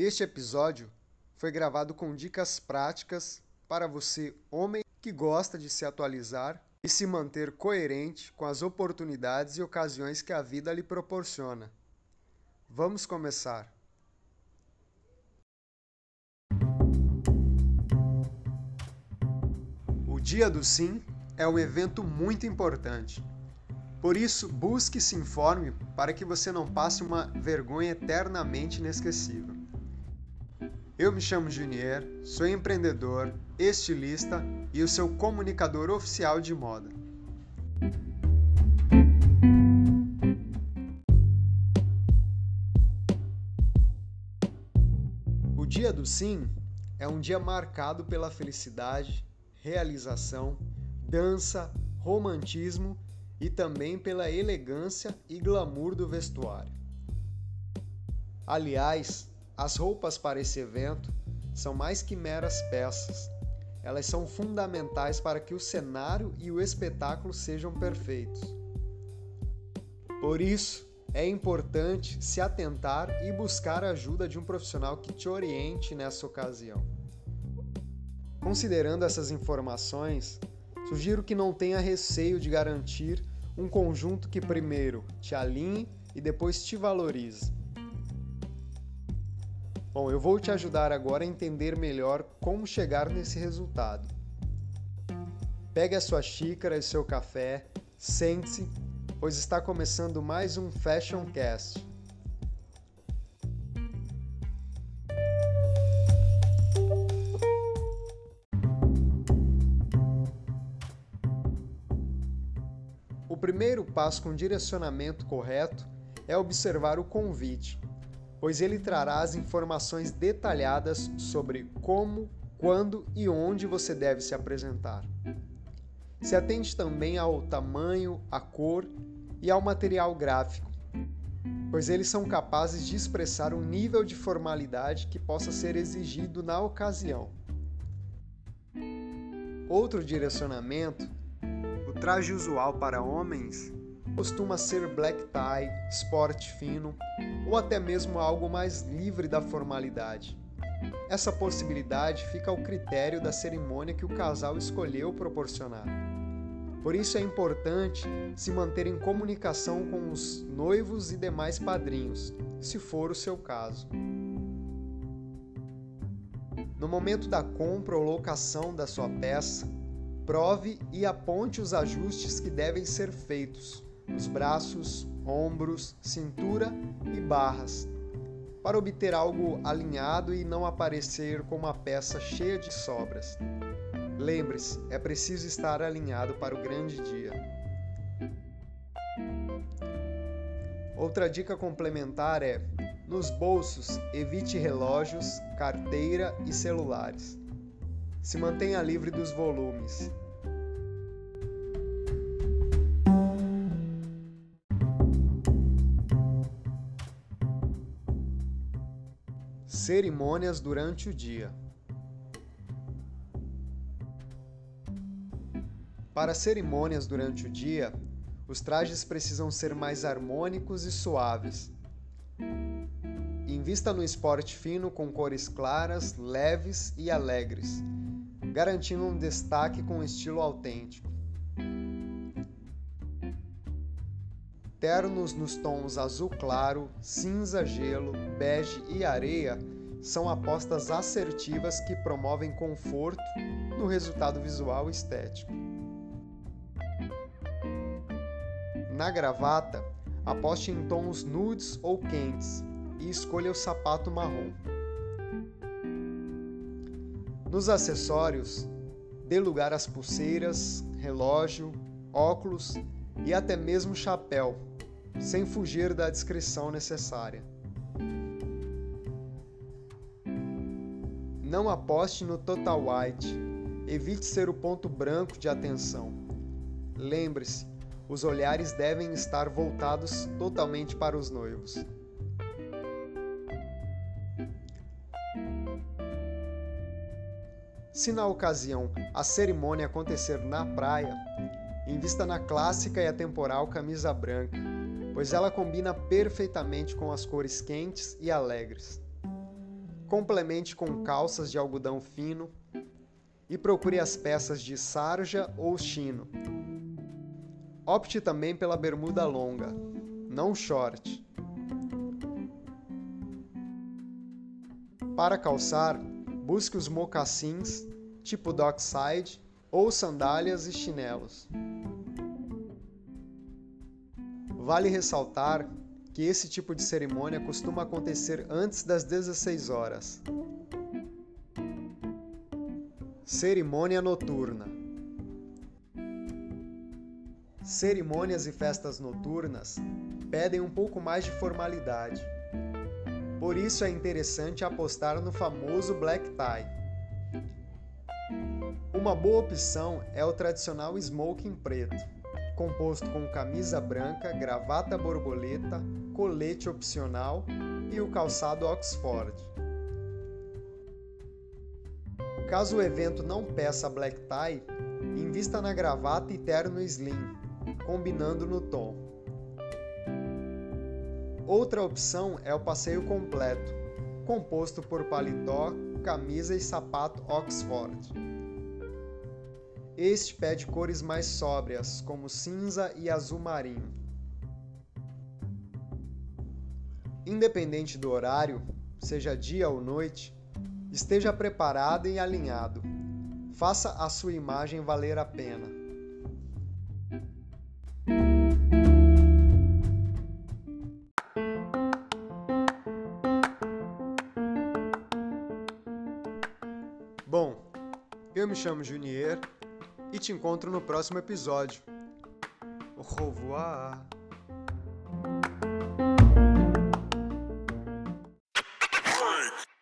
Este episódio foi gravado com dicas práticas para você, homem que gosta de se atualizar e se manter coerente com as oportunidades e ocasiões que a vida lhe proporciona. Vamos começar. O Dia do Sim é um evento muito importante. Por isso, busque e se informe para que você não passe uma vergonha eternamente inesquecível. Eu me chamo Junier, sou empreendedor, estilista e o seu comunicador oficial de moda. O Dia do Sim é um dia marcado pela felicidade, realização, dança, romantismo e também pela elegância e glamour do vestuário. Aliás, as roupas para esse evento são mais que meras peças. Elas são fundamentais para que o cenário e o espetáculo sejam perfeitos. Por isso, é importante se atentar e buscar a ajuda de um profissional que te oriente nessa ocasião. Considerando essas informações, sugiro que não tenha receio de garantir um conjunto que primeiro te alinhe e depois te valorize. Bom, eu vou te ajudar agora a entender melhor como chegar nesse resultado. Pegue a sua xícara e seu café, sente-se, pois está começando mais um Fashion Cast. O primeiro passo com direcionamento correto é observar o convite, pois ele trará as informações detalhadas sobre como, quando e onde você deve se apresentar. Se atende também ao tamanho, à cor e ao material gráfico, pois eles são capazes de expressar um nível de formalidade que possa ser exigido na ocasião. Outro direcionamento traje usual para homens costuma ser black tie, esporte fino ou até mesmo algo mais livre da formalidade. Essa possibilidade fica ao critério da cerimônia que o casal escolheu proporcionar. Por isso é importante se manter em comunicação com os noivos e demais padrinhos, se for o seu caso. No momento da compra ou locação da sua peça, prove e aponte os ajustes que devem ser feitos nos braços, ombros, cintura e barras, para obter algo alinhado e não aparecer com uma peça cheia de sobras. Lembre-se, é preciso estar alinhado para o grande dia. Outra dica complementar é: nos bolsos, evite relógios, carteira e celulares. Se mantenha livre dos volumes. Cerimônias durante o dia. Para cerimônias durante o dia, os trajes precisam ser mais harmônicos e suaves. Invista no esporte fino com cores claras, leves e alegres garantindo um destaque com estilo autêntico. Ternos nos tons azul claro, cinza gelo, bege e areia são apostas assertivas que promovem conforto no resultado visual estético. Na gravata, aposte em tons nudes ou quentes e escolha o sapato marrom. Nos acessórios, dê lugar às pulseiras, relógio, óculos e até mesmo chapéu, sem fugir da descrição necessária. Não aposte no total white, evite ser o ponto branco de atenção. Lembre-se, os olhares devem estar voltados totalmente para os noivos. Se na ocasião a cerimônia acontecer na praia, invista na clássica e atemporal camisa branca, pois ela combina perfeitamente com as cores quentes e alegres. Complemente com calças de algodão fino e procure as peças de sarja ou chino. Opte também pela bermuda longa, não short. Para calçar, busque os mocassins tipo dockside ou sandálias e chinelos. Vale ressaltar que esse tipo de cerimônia costuma acontecer antes das 16 horas. Cerimônia noturna. Cerimônias e festas noturnas pedem um pouco mais de formalidade. Por isso é interessante apostar no famoso black tie. Uma boa opção é o tradicional smoking preto, composto com camisa branca, gravata borboleta, colete opcional e o calçado Oxford. Caso o evento não peça black tie, invista na gravata e terno slim, combinando no tom. Outra opção é o passeio completo, composto por paletó, camisa e sapato Oxford. Este pede cores mais sóbrias, como cinza e azul marinho. Independente do horário, seja dia ou noite, esteja preparado e alinhado. Faça a sua imagem valer a pena. Bom, eu me chamo Junier e te encontro no próximo episódio. Au revoir!